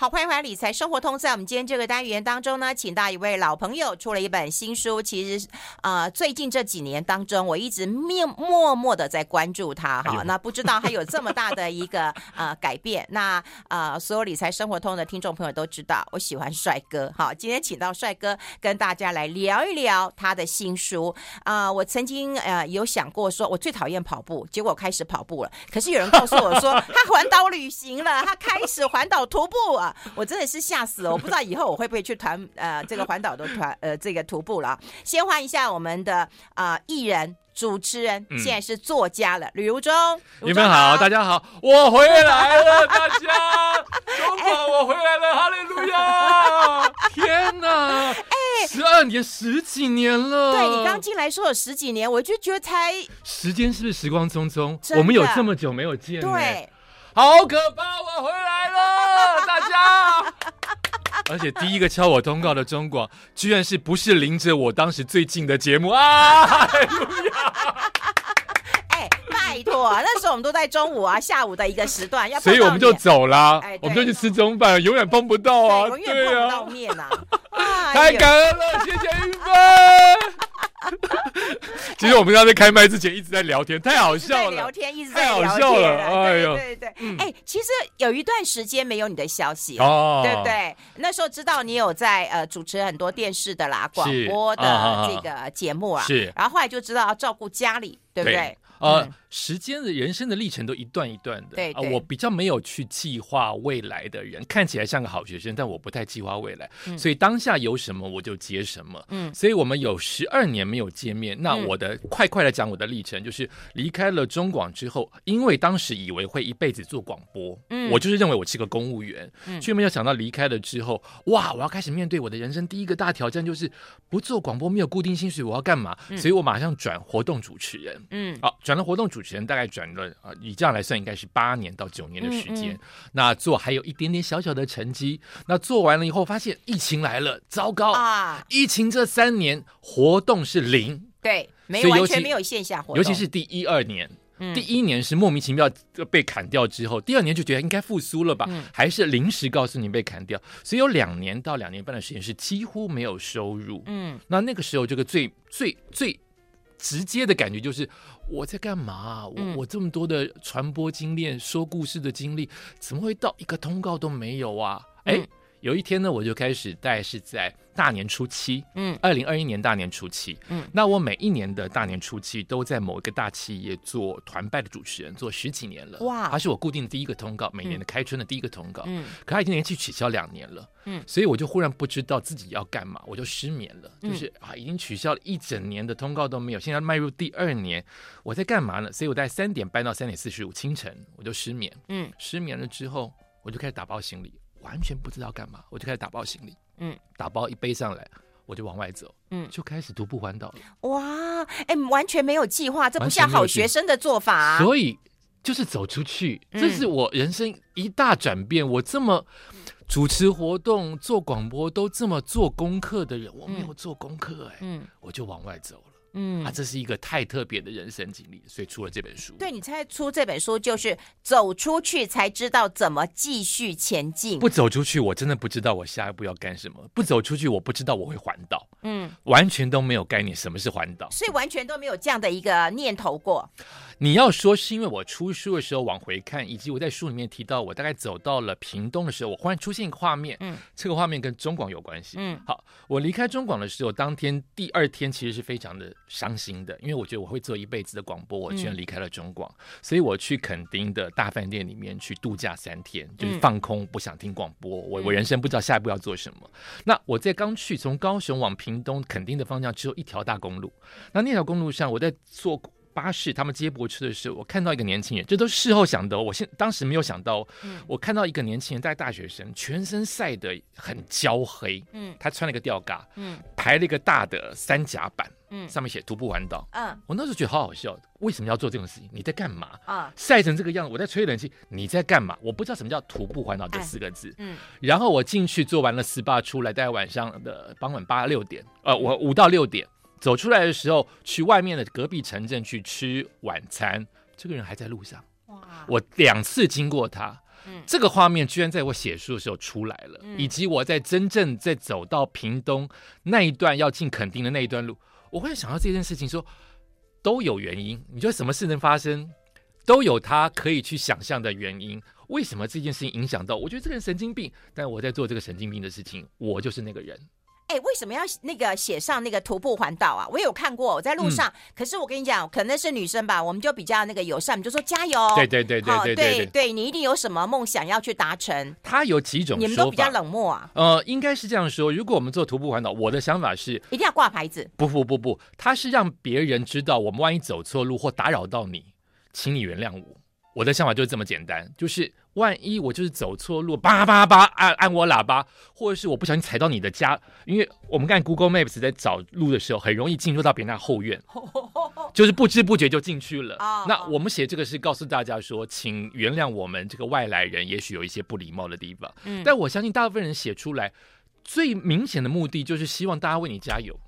好，欢迎回来《理财生活通》。在我们今天这个单元当中呢，请到一位老朋友，出了一本新书。其实，呃，最近这几年当中，我一直默默默的在关注他哈。那不知道他有这么大的一个呃改变。那呃，所有《理财生活通》的听众朋友都知道，我喜欢帅哥。好，今天请到帅哥跟大家来聊一聊他的新书。啊、呃，我曾经呃有想过说，我最讨厌跑步，结果开始跑步了。可是有人告诉我说，他环岛旅行了，他开始环岛徒步啊。我真的是吓死了！我不知道以后我会不会去团呃这个环岛的团呃这个徒步了。先换一下我们的啊艺人主持人，现在是作家了，吕如中。你们好，大家好，我回来了，大家，中广我回来了，哈利路亚！天哪，哎，十二年十几年了。对，你刚进来说有十几年，我就觉得才时间是不是时光匆匆？我们有这么久没有见，对。好可怕！我回来了，大家。而且第一个敲我通告的中广，居然是不是临着我当时最近的节目啊？哎，拜托，那时候我们都在中午啊、下午的一个时段，要所以我们就走了，哎、我们就去吃中饭，永远碰不到啊，永远碰不到面啊！啊太感恩了，谢谢玉芬。其实我们刚才开麦之前一直在聊天，太好笑了。聊天一直在聊天，太好笑了。哎呦，对对对。哎，其实有一段时间没有你的消息哦，对不对？那时候知道你有在呃主持很多电视的啦、广播的这个节目啊，是。然后后来就知道要照顾家里，对不对？呃，时间的人生的历程都一段一段的。对，我比较没有去计划未来的人，看起来像个好学生，但我不太计划未来，所以当下有什么我就接什么。嗯，所以我们有十二年没有见面。那我的快快的讲我的历程，就是离开了中广之后，因为当时以为会一辈子做广播，嗯，我就是认为我是个公务员，嗯，却没有想到离开了之后，哇，我要开始面对我的人生第一个大挑战，就是不做广播没有固定薪水，我要干嘛？所以我马上转活动主持人，嗯，好。转了活动主持人，大概转了啊，以这样来算，应该是八年到九年的时间。嗯嗯、那做还有一点点小小的成绩。那做完了以后，发现疫情来了，糟糕啊！疫情这三年活动是零，对，没完全没有线下活动。尤其是第一二年，嗯、第一年是莫名其妙被砍掉之后，第二年就觉得应该复苏了吧，嗯、还是临时告诉你被砍掉，所以有两年到两年半的时间是几乎没有收入。嗯，那那个时候这个最最最直接的感觉就是。我在干嘛？我我这么多的传播经验、说故事的经历，怎么会到一个通告都没有啊？哎，有一天呢，我就开始，大概是在。大年初七，嗯，二零二一年大年初七，嗯，那我每一年的大年初七都在某一个大企业做团拜的主持人，做十几年了，哇，他是我固定的第一个通告，每年的开春的第一个通告，嗯，可他已经连续取消两年了，嗯，所以我就忽然不知道自己要干嘛，我就失眠了，就是啊，已经取消了一整年的通告都没有，现在迈入第二年，我在干嘛呢？所以我在三点半到三点四十五清晨我就失眠，嗯，失眠了之后我就开始打包行李，完全不知道干嘛，我就开始打包行李。嗯，打包一背上来，我就往外走，嗯，就开始徒步环岛了。哇，哎，完全没有计划，这不像好学生的做法啊。所以就是走出去，这是我人生一大转变。我这么主持活动、做广播都这么做功课的人，我没有做功课，哎，嗯，我就往外走了。嗯，啊，这是一个太特别的人生经历，所以出了这本书。对，你猜出这本书，就是走出去才知道怎么继续前进。不走出去，我真的不知道我下一步要干什么。不走出去，我不知道我会环岛。嗯，完全都没有概念什么是环岛，所以完全都没有这样的一个念头过。你要说是因为我出书的时候往回看，以及我在书里面提到我大概走到了屏东的时候，我忽然出现一个画面。嗯，这个画面跟中广有关系。嗯，好，我离开中广的时候，当天第二天其实是非常的。伤心的，因为我觉得我会做一辈子的广播，我居然离开了中广，嗯、所以我去垦丁的大饭店里面去度假三天，就是放空，不想听广播。我我人生不知道下一步要做什么。嗯、那我在刚去从高雄往屏东肯定的方向，只有一条大公路。那那条公路上，我在坐巴士，他们接驳车的时候，我看到一个年轻人，这都是事后想的。我现当时没有想到，嗯、我看到一个年轻人，带大学生，全身晒得很焦黑，嗯，他穿了一个吊嘎，嗯，排了一个大的三甲板。嗯，上面写徒步环岛。嗯，我那时候觉得好好笑，为什么要做这种事情？你在干嘛？啊，晒成这个样子，我在吹冷气，你在干嘛？我不知道什么叫徒步环岛这四个字。嗯，然后我进去做完了 SPA 出来，大概晚上的傍晚八六点，呃，我五到六点走出来的时候，去外面的隔壁城镇去吃晚餐，这个人还在路上。哇，我两次经过他。嗯，这个画面居然在我写书的时候出来了，嗯、以及我在真正在走到屏东那一段要进垦丁的那一段路，我会想到这件事情说，说都有原因。你觉得什么事能发生，都有他可以去想象的原因。为什么这件事情影响到？我觉得这个人神经病，但我在做这个神经病的事情，我就是那个人。哎，为什么要那个写上那个徒步环岛啊？我有看过，我在路上。嗯、可是我跟你讲，可能是女生吧，我们就比较那个友善，就说加油。对对对对对对对，对，你一定有什么梦想要去达成。他有几种，你们都比较冷漠啊。呃，应该是这样说。如果我们做徒步环岛，我的想法是一定要挂牌子。不不不不，他是让别人知道，我们万一走错路或打扰到你，请你原谅我。我的想法就是这么简单，就是。万一我就是走错路，叭叭叭按按我喇叭，或者是我不小心踩到你的家，因为我们看 Google Maps 在找路的时候，很容易进入到别人的后院，就是不知不觉就进去了。那我们写这个是告诉大家说，请原谅我们这个外来人，也许有一些不礼貌的地方。嗯，但我相信大部分人写出来最明显的目的就是希望大家为你加油。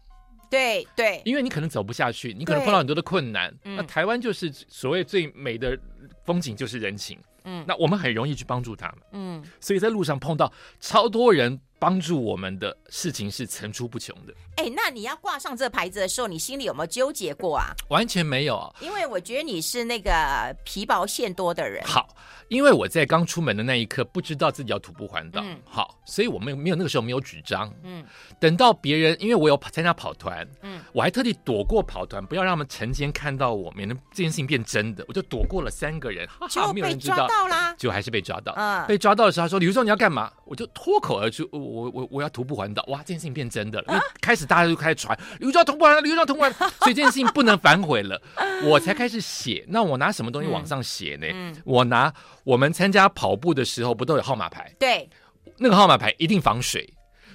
对对，因为你可能走不下去，你可能碰到很多的困难。那台湾就是所谓最美的风景就是人情。嗯，那我们很容易去帮助他们。嗯，所以在路上碰到超多人帮助我们的事情是层出不穷的。哎，那你要挂上这牌子的时候，你心里有没有纠结过啊？完全没有，因为我觉得你是那个皮薄馅多的人。好，因为我在刚出门的那一刻不知道自己要徒步环岛。嗯，好，所以我没有没有那个时候没有纸张。嗯，等到别人，因为我有参加跑团。嗯，我还特地躲过跑团，不要让他们晨间看到我，免得这件事情变真的。我就躲过了三个人，哈哈，没有人知道。到啦，就还是被抓到。嗯，被抓到的时候，他说：“李如你要干嘛？”我就脱口而出：“我我我我要徒步环岛。”哇，这件事情变真的了。因为开始大家就开始传：“刘壮徒步完了，李如徒步环岛。” 所以这件事情不能反悔了。我才开始写。那我拿什么东西往上写呢？嗯，我拿我们参加跑步的时候不都有号码牌？对，那个号码牌一定防水，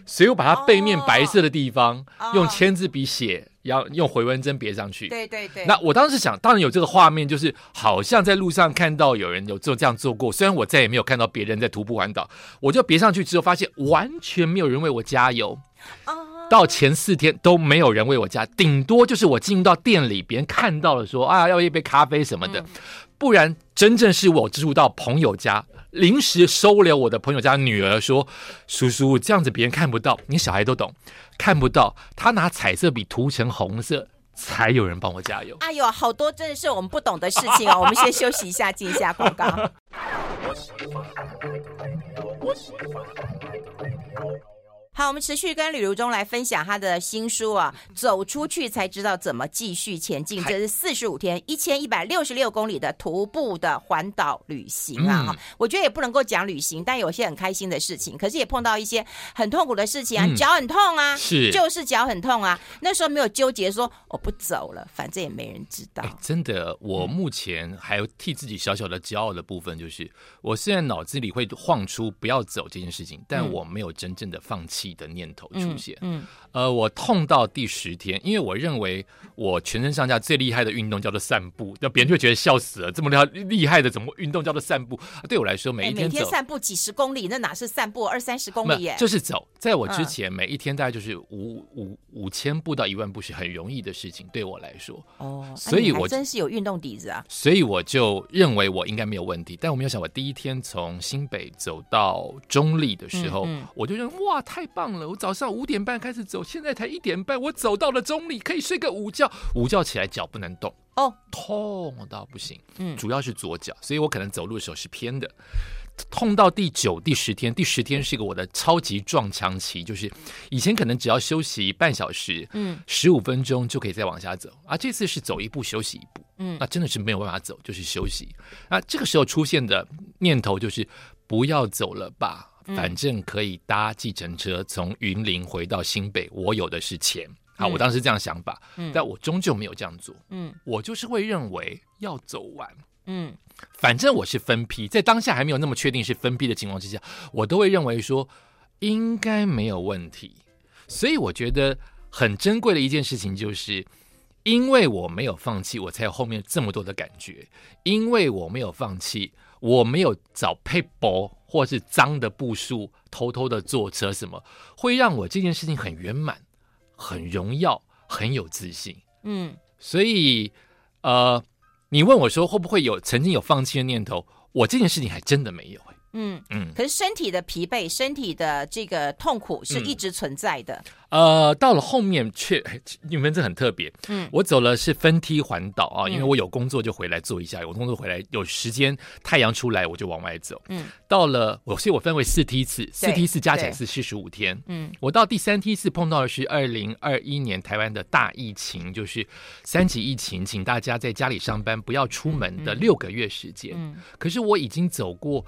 所以我把它背面白色的地方用签字笔写。然后用回纹针别上去。对对对。那我当时想，当然有这个画面，就是好像在路上看到有人有做这样做过。虽然我再也没有看到别人在徒步环岛，我就别上去之后，发现完全没有人为我加油。到前四天都没有人为我加，顶多就是我进入到店里，别人看到了说啊，要一杯咖啡什么的。不然，真正是我进入到朋友家，临时收留我的朋友家女儿说：“叔叔，这样子别人看不到，你小孩都懂。”看不到，他拿彩色笔涂成红色，才有人帮我加油。哎呦，好多真的是我们不懂的事情哦。我们先休息一下，进一下广告。好，我们持续跟吕如中来分享他的新书啊，走出去才知道怎么继续前进。这是四十五天一千一百六十六公里的徒步的环岛旅行啊！嗯、我觉得也不能够讲旅行，但有些很开心的事情，可是也碰到一些很痛苦的事情啊，脚很痛啊，是就是脚很痛啊。那时候没有纠结说我不走了，反正也没人知道。真的，我目前还有替自己小小的骄傲的部分，就是我虽然脑子里会晃出不要走这件事情，但我没有真正的放弃。的念头出现，嗯，嗯呃，我痛到第十天，因为我认为我全身上下最厉害的运动叫做散步，那别人就觉得笑死了，这么厉害厉害的怎么运动叫做散步？啊、对我来说，每一天走、欸、每天散步几十公里，那哪是散步二三十公里耶？就是走，在我之前，每一天大概就是五五五千步到一万步是很容易的事情，对我来说。哦，所以我、啊、真是有运动底子啊！所以我就认为我应该没有问题，但我没有想，我第一天从新北走到中立的时候，嗯嗯、我就认为哇，太棒了！我早上五点半开始走，现在才一点半，我走到了中里，可以睡个午觉。午觉起来脚不能动哦，痛到不行。嗯，主要是左脚，所以我可能走路的时候是偏的。痛到第九、第十天，第十天是一个我的超级撞墙期，就是以前可能只要休息半小时，嗯，十五分钟就可以再往下走，啊，这次是走一步休息一步，嗯，那真的是没有办法走，就是休息。那这个时候出现的念头就是不要走了吧。反正可以搭计程车从云林回到新北，我有的是钱。好，我当时这样想法，嗯，但我终究没有这样做。嗯，我就是会认为要走完。嗯，反正我是分批，在当下还没有那么确定是分批的情况之下，我都会认为说应该没有问题。所以我觉得很珍贵的一件事情就是，因为我没有放弃，我才有后面这么多的感觉。因为我没有放弃，我没有找撇步。或是脏的步数，偷偷的坐车，什么会让我这件事情很圆满、很荣耀、很有自信？嗯，所以呃，你问我说会不会有曾经有放弃的念头？我这件事情还真的没有、欸。嗯嗯。可是身体的疲惫，身体的这个痛苦是一直存在的。嗯呃，到了后面却 你们这很特别。嗯，我走了是分梯环岛啊，因为我有工作就回来坐一下，有工作回来有时间，太阳出来我就往外走。嗯，到了我，所以我分为四梯次，四梯次加起来是四十五天。嗯，我到第三梯次碰到的是二零二一年台湾的大疫情，就是三级疫情，请大家在家里上班，不要出门的六个月时间。嗯，可是我已经走过。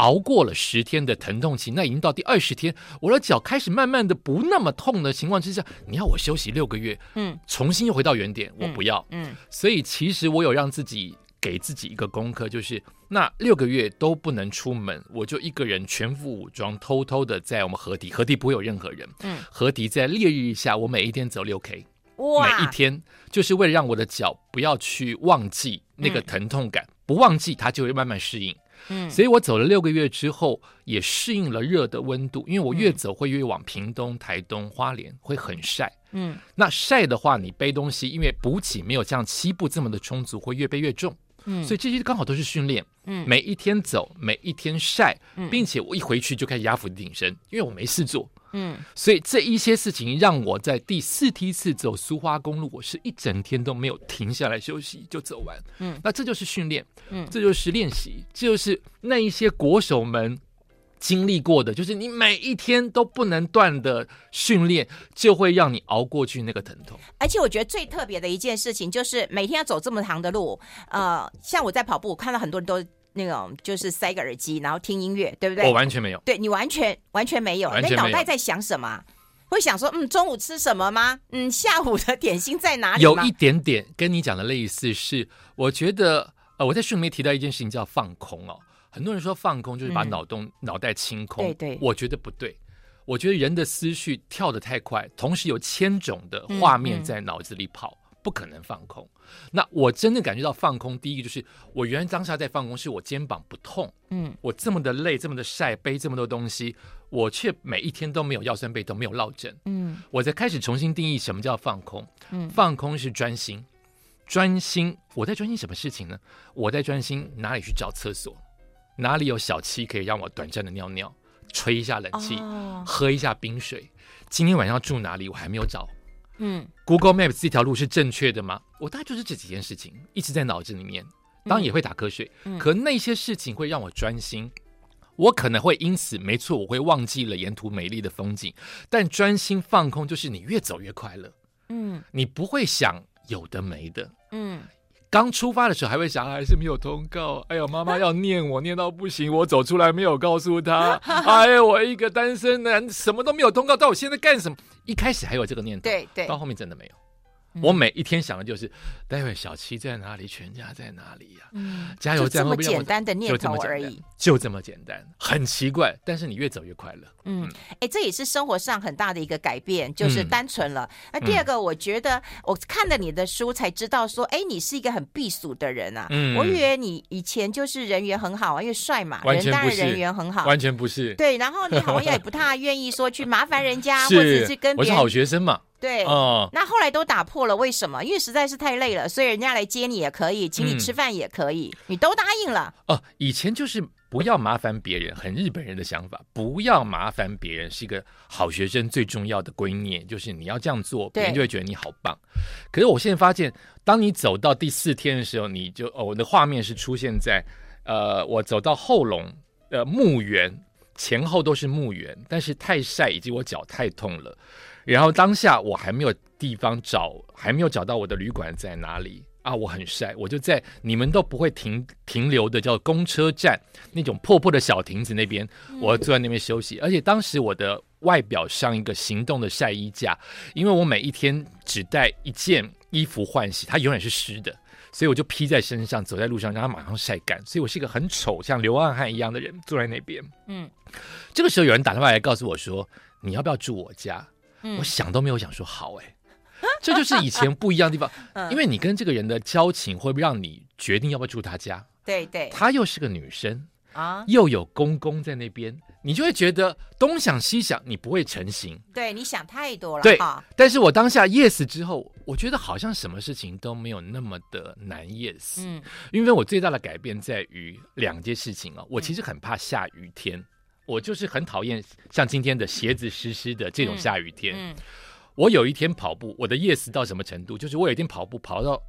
熬过了十天的疼痛期，那已经到第二十天，我的脚开始慢慢的不那么痛的情况之下，你要我休息六个月，嗯，重新又回到原点，我不要，嗯，所以其实我有让自己给自己一个功课，就是那六个月都不能出门，我就一个人全副武装，偷偷的在我们河堤，河堤不会有任何人，嗯，河堤在烈日下，我每一天走六 K，哇，每一天就是为了让我的脚不要去忘记那个疼痛感，不忘记它就会慢慢适应。嗯，所以我走了六个月之后，也适应了热的温度，因为我越走会越往屏东、台东、花莲，会很晒。嗯，那晒的话，你背东西，因为补给没有像西部这么的充足，会越背越重。嗯，所以这些刚好都是训练。嗯，每一天走，每一天晒，并且我一回去就开始压伏地挺身，因为我没事做。嗯，所以这一些事情让我在第四梯次走苏花公路，我是一整天都没有停下来休息就走完。嗯，那这就是训练，嗯，这就是练习，这就是那一些国手们经历过的，就是你每一天都不能断的训练，就会让你熬过去那个疼痛。而且我觉得最特别的一件事情就是每天要走这么长的路，呃，像我在跑步，我看到很多人都。那种就是塞个耳机，然后听音乐，对不对？我完全没有。对，你完全完全没有。那脑袋在想什么？会想说，嗯，中午吃什么吗？嗯，下午的点心在哪里？有一点点跟你讲的类似，是我觉得，呃，我在书里面提到一件事情叫放空哦。很多人说放空就是把脑洞、嗯、脑袋清空，对对。我觉得不对，我觉得人的思绪跳得太快，同时有千种的画面在脑子里跑。嗯嗯不可能放空。那我真的感觉到放空，第一个就是我原来当下在放空，是我肩膀不痛。嗯，我这么的累，这么的晒，背这么多东西，我却每一天都没有腰酸背痛，没有落枕。嗯，我在开始重新定义什么叫放空。嗯，放空是专心，专心。我在专心什么事情呢？我在专心哪里去找厕所，哪里有小七可以让我短暂的尿尿，吹一下冷气，哦，喝一下冰水。今天晚上住哪里？我还没有找。嗯，Google Maps 这条路是正确的吗？我大概就是这几件事情一直在脑子里面，当然也会打瞌睡，嗯、可那些事情会让我专心。我可能会因此，没错，我会忘记了沿途美丽的风景，但专心放空就是你越走越快乐。嗯，你不会想有的没的。嗯。刚出发的时候还会想，还是没有通告。哎呦，妈妈要念我，念到不行，我走出来没有告诉她。哎呦，我一个单身男，什么都没有通告，到我现在干什么？一开始还有这个念头，对对，到后面真的没有。我每一天想的就是，待会小七在哪里，全家在哪里呀？嗯，加油！这么简单的念头而已，就这么简单，很奇怪。但是你越走越快乐。嗯，哎，这也是生活上很大的一个改变，就是单纯了。那第二个，我觉得我看了你的书才知道，说，哎，你是一个很避俗的人啊。嗯，我以为你以前就是人缘很好啊，因为帅嘛，人当然人缘很好，完全不是。对，然后你好像也不太愿意说去麻烦人家，或者是跟别人。我是好学生嘛。对，哦，那后来都打破了，为什么？因为实在是太累了，所以人家来接你也可以，请你吃饭也可以，嗯、你都答应了。哦，以前就是不要麻烦别人，很日本人的想法，不要麻烦别人是一个好学生最重要的观念，就是你要这样做，别人就会觉得你好棒。可是我现在发现，当你走到第四天的时候，你就哦，我的画面是出现在，呃，我走到后龙的墓园前后都是墓园，但是太晒以及我脚太痛了。然后当下我还没有地方找，还没有找到我的旅馆在哪里啊！我很晒，我就在你们都不会停停留的叫公车站那种破破的小亭子那边，我坐在那边休息。而且当时我的外表像一个行动的晒衣架，因为我每一天只带一件衣服换洗，它永远是湿的，所以我就披在身上，走在路上让它马上晒干。所以我是一个很丑像流浪汉一样的人，坐在那边。嗯，这个时候有人打电话来告诉我说：“你要不要住我家？”我想都没有想说好哎，这就是以前不一样的地方，因为你跟这个人的交情会不会让你决定要不要住他家？对对，她又是个女生啊，又有公公在那边，你就会觉得东想西想，你不会成型。对，你想太多了。对，但是我当下 yes 之后，我觉得好像什么事情都没有那么的难 yes。嗯，因为我最大的改变在于两件事情啊。我其实很怕下雨天，嗯、我就是很讨厌像今天的鞋子湿湿的这种下雨天。嗯，嗯我有一天跑步，我的 yes 到什么程度？就是我有一天跑步跑到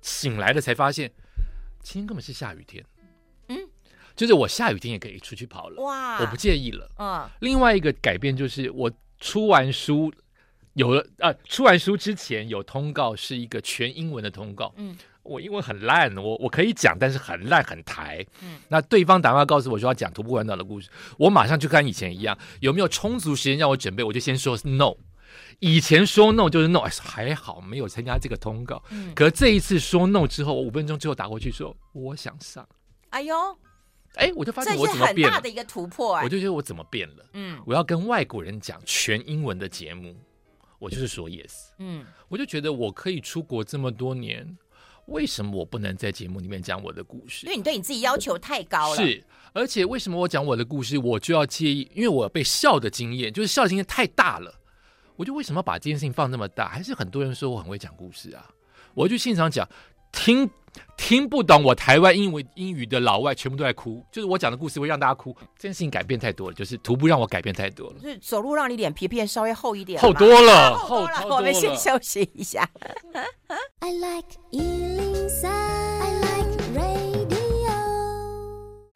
醒来了才发现，今天根本是下雨天。嗯，就是我下雨天也可以出去跑了。哇，我不介意了。嗯，另外一个改变就是我出完书。有了啊！出完书之前有通告，是一个全英文的通告。嗯，我英文很烂，我我可以讲，但是很烂很台。嗯，那对方打电话告诉我说要讲徒步环岛的故事，我马上就跟以前一样，有没有充足时间让我准备？我就先说 no。以前说 no 就是 no，还好没有参加这个通告。嗯，可是这一次说 no 之后，我五分钟之后打过去说我想上。哎呦，哎，我就发现我怎么变大的一个突破哎，我就觉得我怎么变了？嗯，我要跟外国人讲全英文的节目。我就是说 yes，嗯，我就觉得我可以出国这么多年，为什么我不能在节目里面讲我的故事？因为你对你自己要求太高了。是，而且为什么我讲我的故事，我就要介意？因为我被笑的经验，就是笑的经验太大了，我就为什么把这件事情放那么大？还是很多人说我很会讲故事啊，我就现场讲。听听不懂我台湾英文英语的老外全部都在哭，就是我讲的故事会让大家哭。这件事情改变太多了，就是徒步让我改变太多了。就是走路让你脸皮变稍微厚一点，厚多了，厚多了。我们先休息一下。I like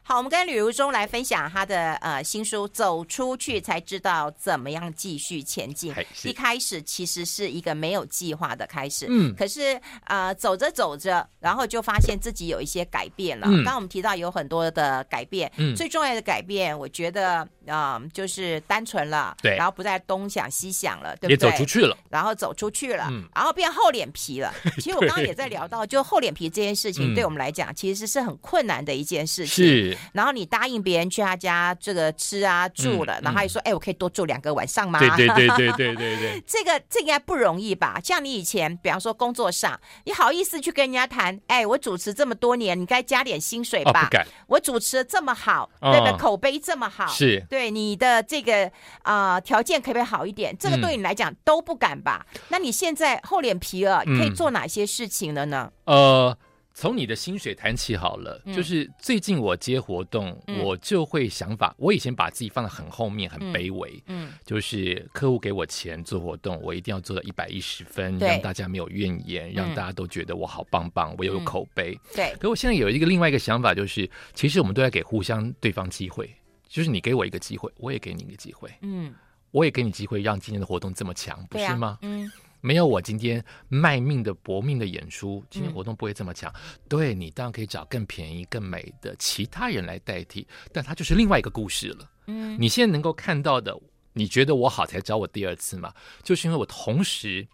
好，我们跟吕如中来分享他的呃新书《走出去才知道怎么样继续前进》。一开始其实是一个没有计划的开始，嗯，可是呃走着走着，然后就发现自己有一些改变了。刚刚我们提到有很多的改变，嗯，最重要的改变，我觉得啊、呃，就是单纯了，对，然后不再东想西想了，对不对？也走出去了，然后走出去了，嗯，然后变厚脸皮了。其实我刚刚也在聊到，就厚脸皮这件事情，对我们来讲，其实是很困难的一件事情。是。然后你答应别人去他家这个吃啊住了，嗯、然后他还说：“哎、欸，我可以多住两个晚上吗？”对对对对对对对，这个这应该不容易吧？像你以前，比方说工作上，你好意思去跟人家谈？哎、欸，我主持这么多年，你该加点薪水吧？哦、我主持的这么好，哦、对不对？口碑这么好，是对你的这个啊、呃、条件可不可以好一点？这个对你来讲都不敢吧？嗯、那你现在厚脸皮了，你可以做哪些事情了呢？嗯、呃。从你的薪水谈起好了，嗯、就是最近我接活动，嗯、我就会想法，我以前把自己放得很后面，很卑微，嗯，嗯就是客户给我钱做活动，我一定要做到一百一十分，让大家没有怨言，嗯、让大家都觉得我好棒棒，我有口碑，嗯、对。可我现在有一个另外一个想法，就是其实我们都在给互相对方机会，就是你给我一个机会，我也给你一个机会，嗯，我也给你机会，让今天的活动这么强，不是吗？啊、嗯。没有我今天卖命的搏命的演出，今天活动不会这么强。嗯、对，你当然可以找更便宜、更美的其他人来代替，但它就是另外一个故事了。嗯，你现在能够看到的，你觉得我好才找我第二次嘛？就是因为我同时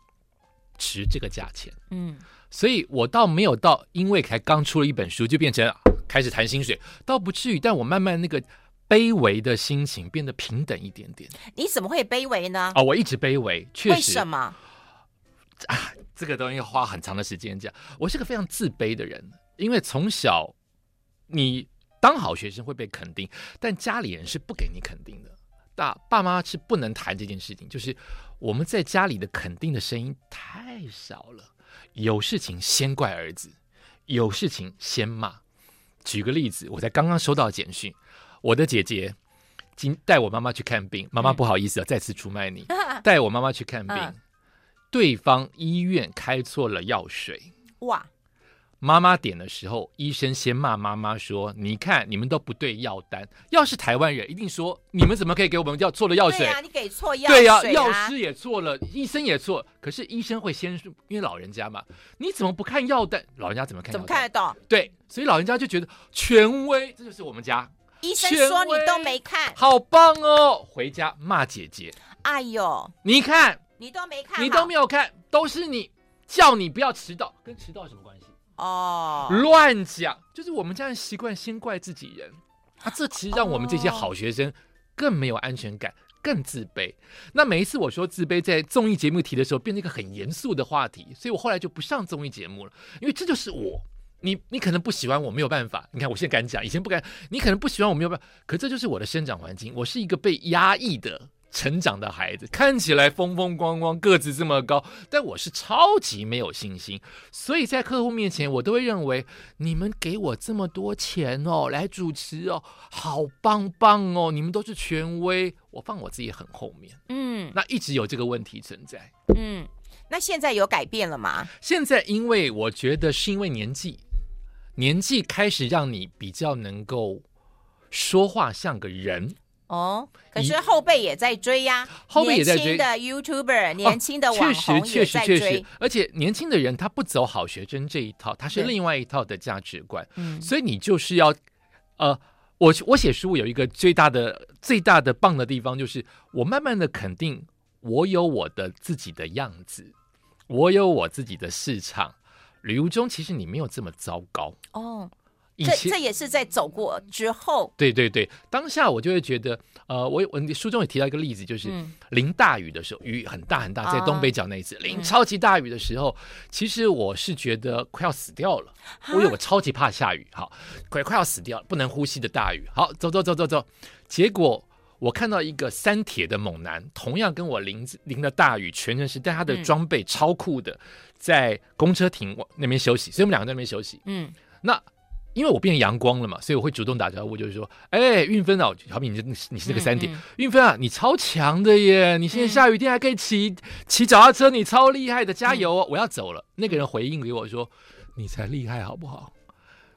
值这个价钱。嗯，所以我倒没有到，因为才刚出了一本书就变成开始谈薪水，倒不至于。但我慢慢那个卑微的心情变得平等一点点。你怎么会卑微呢？哦，我一直卑微，确实。为什么？啊，这个东西要花很长的时间讲。我是个非常自卑的人，因为从小你当好学生会被肯定，但家里人是不给你肯定的。大爸妈是不能谈这件事情，就是我们在家里的肯定的声音太少了。有事情先怪儿子，有事情先骂。举个例子，我才刚刚收到简讯，我的姐姐今带我妈妈去看病，妈妈不好意思啊，再次出卖你，带我妈妈去看病。对方医院开错了药水，哇！妈妈点的时候，医生先骂妈妈说：“你看，你们都不对药单。要是台湾人，一定说你们怎么可以给我们要错了药水？对呀，你给错药水。对呀，药师也错了，医生也错。可是医生会先说，因为老人家嘛，你怎么不看药单？老人家怎么看？怎么看得懂？对，所以老人家就觉得权威，这就是我们家医生说你都没看，好棒哦！回家骂姐姐，哎呦，你看。你都没看，你都没有看，都是你叫你不要迟到，跟迟到有什么关系？哦，乱讲，就是我们家人习惯先怪自己人，啊，这其实让我们这些好学生更没有安全感，更自卑。那每一次我说自卑，在综艺节目提的时候，变成一个很严肃的话题，所以我后来就不上综艺节目了，因为这就是我。你你可能不喜欢我，没有办法。你看我现在敢讲，以前不敢。你可能不喜欢我，没有办法。可这就是我的生长环境，我是一个被压抑的。成长的孩子，看起来风风光光，个子这么高，但我是超级没有信心。所以在客户面前，我都会认为你们给我这么多钱哦，来主持哦，好棒棒哦，你们都是权威，我放我自己很后面。嗯，那一直有这个问题存在。嗯，那现在有改变了吗？现在因为我觉得是因为年纪，年纪开始让你比较能够说话像个人。哦，可是后辈也在追呀，后辈也在追。的 YouTuber，年轻的网红确实确实确实，而且年轻的人他不走好学生这一套，他是另外一套的价值观，嗯，所以你就是要，呃，我我写书有一个最大的最大的棒的地方，就是我慢慢的肯定我有我的自己的样子，我有我自己的市场，旅游中其实你没有这么糟糕。哦。这这也是在走过之后，对对对，当下我就会觉得，呃，我我书中也提到一个例子，就是淋大雨的时候，雨很大很大，在东北角那一次淋超级大雨的时候，其实我是觉得快要死掉了，因为我超级怕下雨，好，快快要死掉了，不能呼吸的大雨，好，走走走走走，结果我看到一个三铁的猛男，同样跟我淋淋了大雨，全程是，但他的装备超酷的，在公车亭那边休息，所以我们两个在那边休息，嗯，那。因为我变阳光了嘛，所以我会主动打招呼，就是说，哎，运芬啊，好比你你是那个三铁，运芬、嗯嗯、啊，你超强的耶！你现在下雨天还可以骑骑脚踏车，你超厉害的，加油哦！嗯、我要走了。那个人回应给我说：“你才厉害好不好？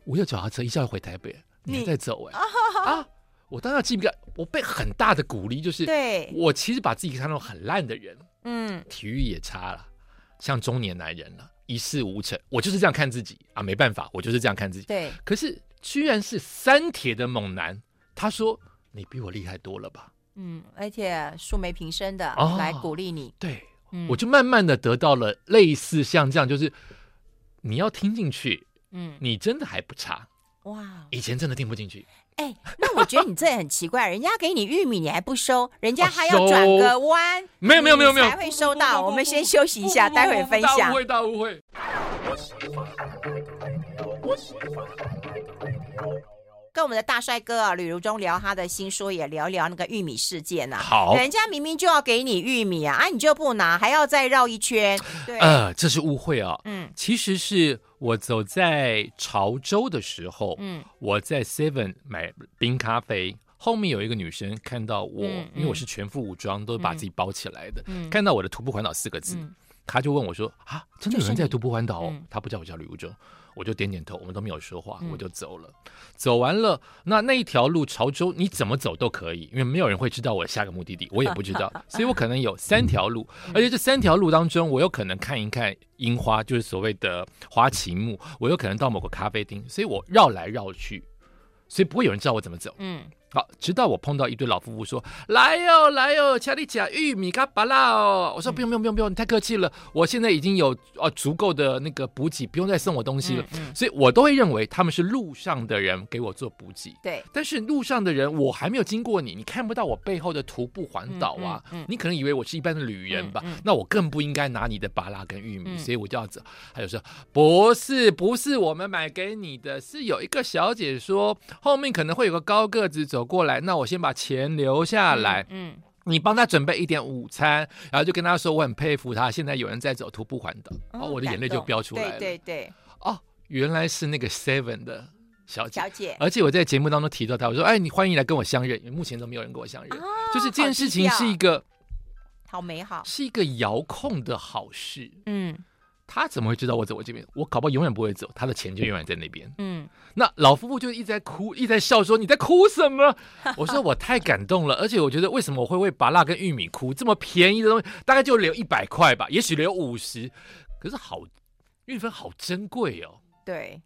我有脚踏车，一下就回台北，你还在走哎 啊，啊！我当然记不得，我被很大的鼓励，就是对我其实把自己看成很烂的人，嗯，体育也差了，像中年男人了。”一事无成，我就是这样看自己啊，没办法，我就是这样看自己。对，可是居然是三铁的猛男，他说：“你比我厉害多了吧？”嗯，而且素昧平生的来鼓励你。哦、对，嗯、我就慢慢的得到了类似像这样，就是你要听进去，嗯，你真的还不差。哇，以前真的听不进去。哎、欸，那我觉得你这也很奇怪，人家给你玉米你还不收，人家 还要转个弯，没有没有没有没有才会收到。我们先休息一下，待会分享。大误会，大误会。跟我们的大帅哥啊，吕如中聊他的新书，也聊聊那个玉米事件呐、啊。好，人家明明就要给你玉米啊，啊，你就不拿，还要再绕一圈。对，呃，这是误会啊。嗯，其实是我走在潮州的时候，嗯，我在 Seven 买冰咖啡，后面有一个女生看到我，嗯、因为我是全副武装，都把自己包起来的，嗯、看到我的徒步环岛四个字，她、嗯、就问我说：“啊，真的有人在徒步环岛？”她、嗯、不叫我叫吕如中。我就点点头，我们都没有说话，我就走了。嗯、走完了，那那一条路潮州，你怎么走都可以，因为没有人会知道我下个目的地，我也不知道，所以我可能有三条路，而且这三条路当中，我有可能看一看樱花，就是所谓的花旗木，我有可能到某个咖啡厅，所以我绕来绕去，所以不会有人知道我怎么走。嗯。好，直到我碰到一对老夫妇说：“来哟，来哟，恰里甲玉米嘎巴拉哦。”我说：“不用，不用，不用，不用，你太客气了。我现在已经有呃足够的那个补给，不用再送我东西了。嗯嗯、所以我都会认为他们是路上的人给我做补给。对，但是路上的人我还没有经过你，你看不到我背后的徒步环岛啊。你可能以为我是一般的旅人吧？那我更不应该拿你的巴拉跟玉米，嗯、所以我就要走。还有说不是，不是我们买给你的，是有一个小姐说后面可能会有个高个子走过来，那我先。把钱留下来，嗯，嗯，你帮他准备一点午餐，然后就跟他说我很佩服他，现在有人在走徒步环岛，哦，我的眼泪就飙出来了，对对对，哦，原来是那个 Seven 的小姐，小姐，而且我在节目当中提到他，我说，哎，你欢迎来跟我相认，因为目前都没有人跟我相认，哦、就是这件事情是一个好美好，是一个遥控的好事，嗯。他怎么会知道我走我这边？我搞不好永远不会走，他的钱就永远在那边。嗯，那老夫妇就一直在哭，一直在笑，说：“你在哭什么？” 我说：“我太感动了，而且我觉得为什么我会为拔辣跟玉米哭？这么便宜的东西，大概就留一百块吧，也许留五十，可是好，韵芬好珍贵哦。”对，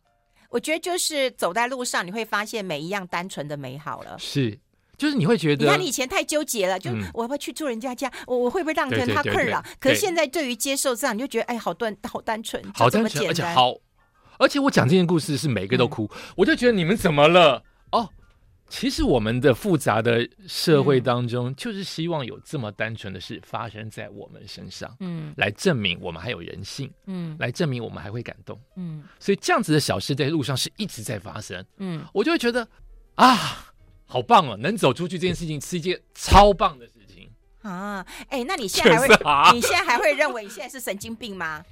我觉得就是走在路上，你会发现每一样单纯的美好了。是。就是你会觉得，你看你以前太纠结了，就我要不要去住人家家，我我会不会让他困扰？可是现在对于接受这样，你就觉得哎，好单好单纯，好单纯，而且好，而且我讲这件故事是每个都哭，我就觉得你们怎么了？哦，其实我们的复杂的社会当中，就是希望有这么单纯的事发生在我们身上，嗯，来证明我们还有人性，嗯，来证明我们还会感动，嗯，所以这样子的小事在路上是一直在发生，嗯，我就会觉得啊。好棒哦！能走出去这件事情是一件超棒的事情啊，哎，那你现在还会？啊、你现在还会认为你现在是神经病吗？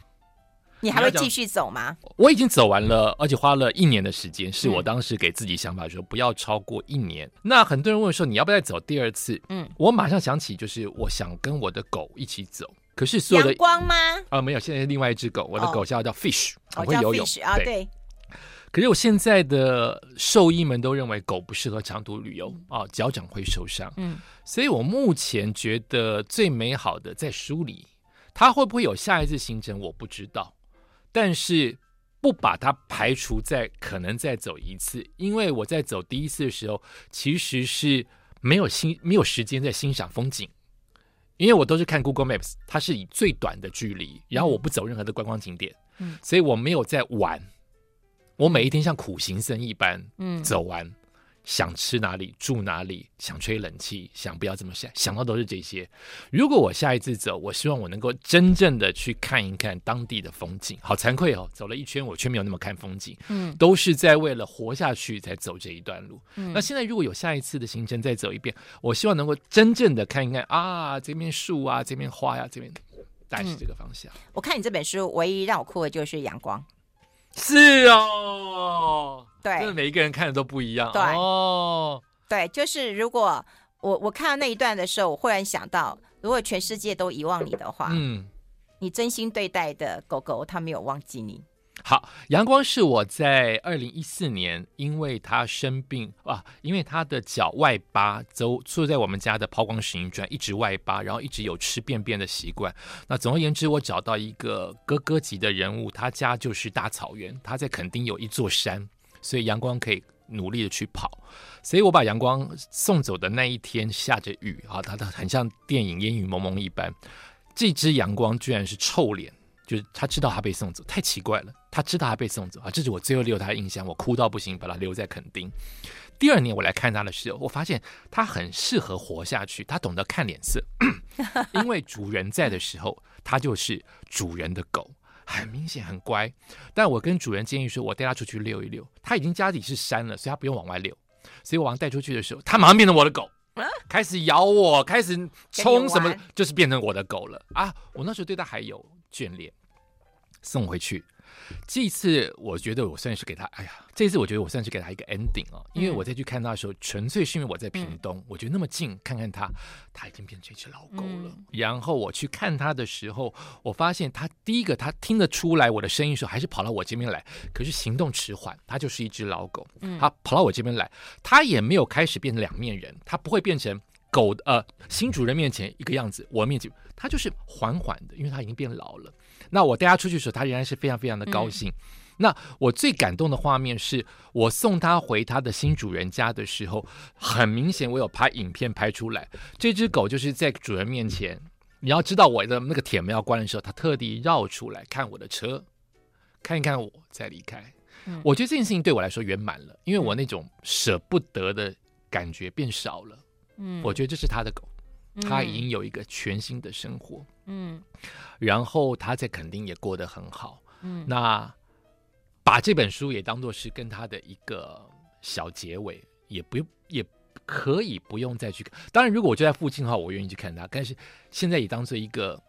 你还会继续走吗？我已经走完了，而且花了一年的时间，是我当时给自己想法说不要超过一年。嗯、那很多人问说你要不要再走第二次？嗯，我马上想起就是我想跟我的狗一起走，可是所有的阳光吗？啊、呃，没有，现在是另外一只狗，我的狗叫叫 Fish，我、哦、会游泳啊，对。可是我现在的兽医们都认为狗不适合长途旅游啊，脚掌会受伤。嗯，所以我目前觉得最美好的在书里，它会不会有下一次行程我不知道，但是不把它排除在可能再走一次，因为我在走第一次的时候其实是没有心没有时间在欣赏风景，因为我都是看 Google Maps，它是以最短的距离，然后我不走任何的观光景点，嗯，所以我没有在玩。我每一天像苦行僧一般，嗯，走完，想吃哪里住哪里，想吹冷气，想不要这么想，想到都是这些。如果我下一次走，我希望我能够真正的去看一看当地的风景。好惭愧哦，走了一圈我却没有那么看风景，嗯，都是在为了活下去才走这一段路。嗯，那现在如果有下一次的行程再走一遍，我希望能够真正的看一看啊，这边树啊，这边花呀，这边大概是这个方向。我看你这本书，唯一让我哭的就是阳光。是哦，对，就是每一个人看的都不一样。对。哦，对，就是如果我我看到那一段的时候，我忽然想到，如果全世界都遗忘你的话，嗯，你真心对待的狗狗，它没有忘记你。好，阳光是我在二零一四年，因为他生病啊，因为他的脚外八，走坐在我们家的抛光石英砖，一直外八，然后一直有吃便便的习惯。那总而言之，我找到一个哥哥级的人物，他家就是大草原，他在垦丁有一座山，所以阳光可以努力的去跑。所以我把阳光送走的那一天下着雨啊，他的很像电影烟雨蒙蒙一般。这只阳光居然是臭脸。就是他知道他被送走，太奇怪了。他知道他被送走啊，这是我最后留他的印象。我哭到不行，把他留在垦丁。第二年我来看他的时候，我发现他很适合活下去。他懂得看脸色，因为主人在的时候，他就是主人的狗，很明显很乖。但我跟主人建议说，我带他出去遛一遛。他已经家里是山了，所以他不用往外遛。所以我往带出去的时候，他马上变成我的狗，开始咬我，开始冲什么，就是变成我的狗了啊！我那时候对他还有。眷恋，送回去。这次我觉得我算是给他，哎呀，这次我觉得我算是给他一个 ending 啊，因为我再去看他的时候，嗯、纯粹是因为我在屏东，嗯、我觉得那么近，看看他，他已经变成一只老狗了。嗯、然后我去看他的时候，我发现他第一个，他听得出来我的声音的时候，还是跑到我这边来，可是行动迟缓，他就是一只老狗。他跑到我这边来，他也没有开始变成两面人，他不会变成。狗的呃，新主人面前一个样子，我面前他就是缓缓的，因为他已经变老了。那我带他出去的时候，他仍然是非常非常的高兴。嗯、那我最感动的画面是我送他回他的新主人家的时候，很明显我有拍影片拍出来，这只狗就是在主人面前，你要知道我的那个铁门要关的时候，他特地绕出来看我的车，看一看我再离开。嗯、我觉得这件事情对我来说圆满了，因为我那种舍不得的感觉变少了。嗯，我觉得这是他的狗，他已经有一个全新的生活。嗯，然后他在垦丁也过得很好。嗯，那把这本书也当做是跟他的一个小结尾，也不用，也可以不用再去看。当然，如果我就在附近的话，我愿意去看他。但是现在也当做一个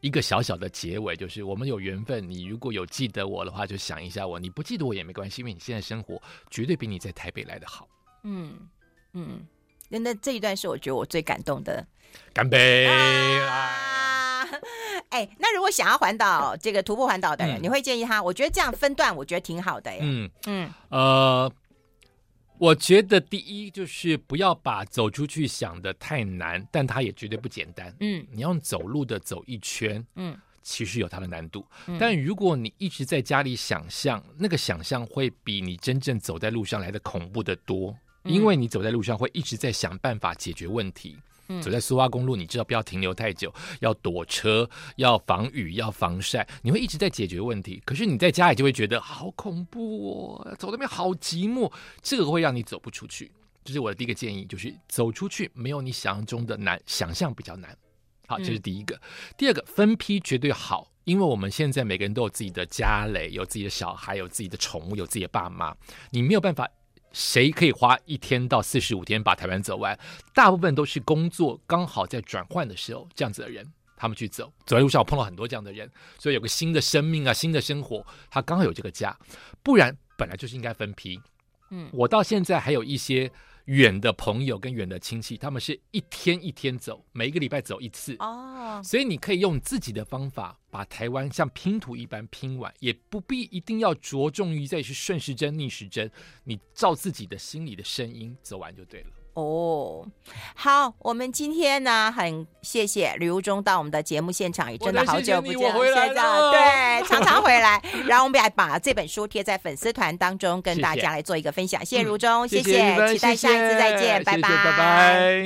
一个小小的结尾，就是我们有缘分。你如果有记得我的话，就想一下我；你不记得我也没关系，因为你现在生活绝对比你在台北来的好。嗯嗯。那那这一段是我觉得我最感动的。干杯！啊！哎，那如果想要环岛这个徒步环岛的人，嗯、你会建议他？我觉得这样分段，我觉得挺好的。嗯嗯呃，我觉得第一就是不要把走出去想的太难，但它也绝对不简单。嗯，你用走路的走一圈，嗯，其实有它的难度。嗯、但如果你一直在家里想象，那个想象会比你真正走在路上来的恐怖的多。因为你走在路上会一直在想办法解决问题。嗯，走在苏花公路，你知道不要停留太久，要躲车，要防雨，要防晒，你会一直在解决问题。可是你在家里就会觉得好恐怖哦，走那边好寂寞，这个会让你走不出去。这是我的第一个建议，就是走出去没有你想象中的难，想象比较难。好，这是第一个。嗯，第二个，分批绝对好，因为我们现在每个人都有自己的家累，有自己的小孩，有自己的宠物，有自己的爸妈，你没有办法。谁可以花一天到四十五天把台湾走完？大部分都是工作刚好在转换的时候，这样子的人，他们去走，走在路上我碰到很多这样的人，所以有个新的生命啊，新的生活，他刚好有这个家，不然本来就是应该分批。嗯，我到现在还有一些。远的朋友跟远的亲戚，他们是一天一天走，每一个礼拜走一次哦。所以你可以用自己的方法把台湾像拼图一般拼完，也不必一定要着重于再去顺时针逆时针，你照自己的心里的声音走完就对了。哦，好，我们今天呢，很谢谢吕如中到我们的节目现场，也真的好久不见，谢谢了，对，常常回来，然后我们还把这本书贴在粉丝团当中，跟大家来做一个分享，谢谢如中，谢谢，期待下一次再见，拜拜。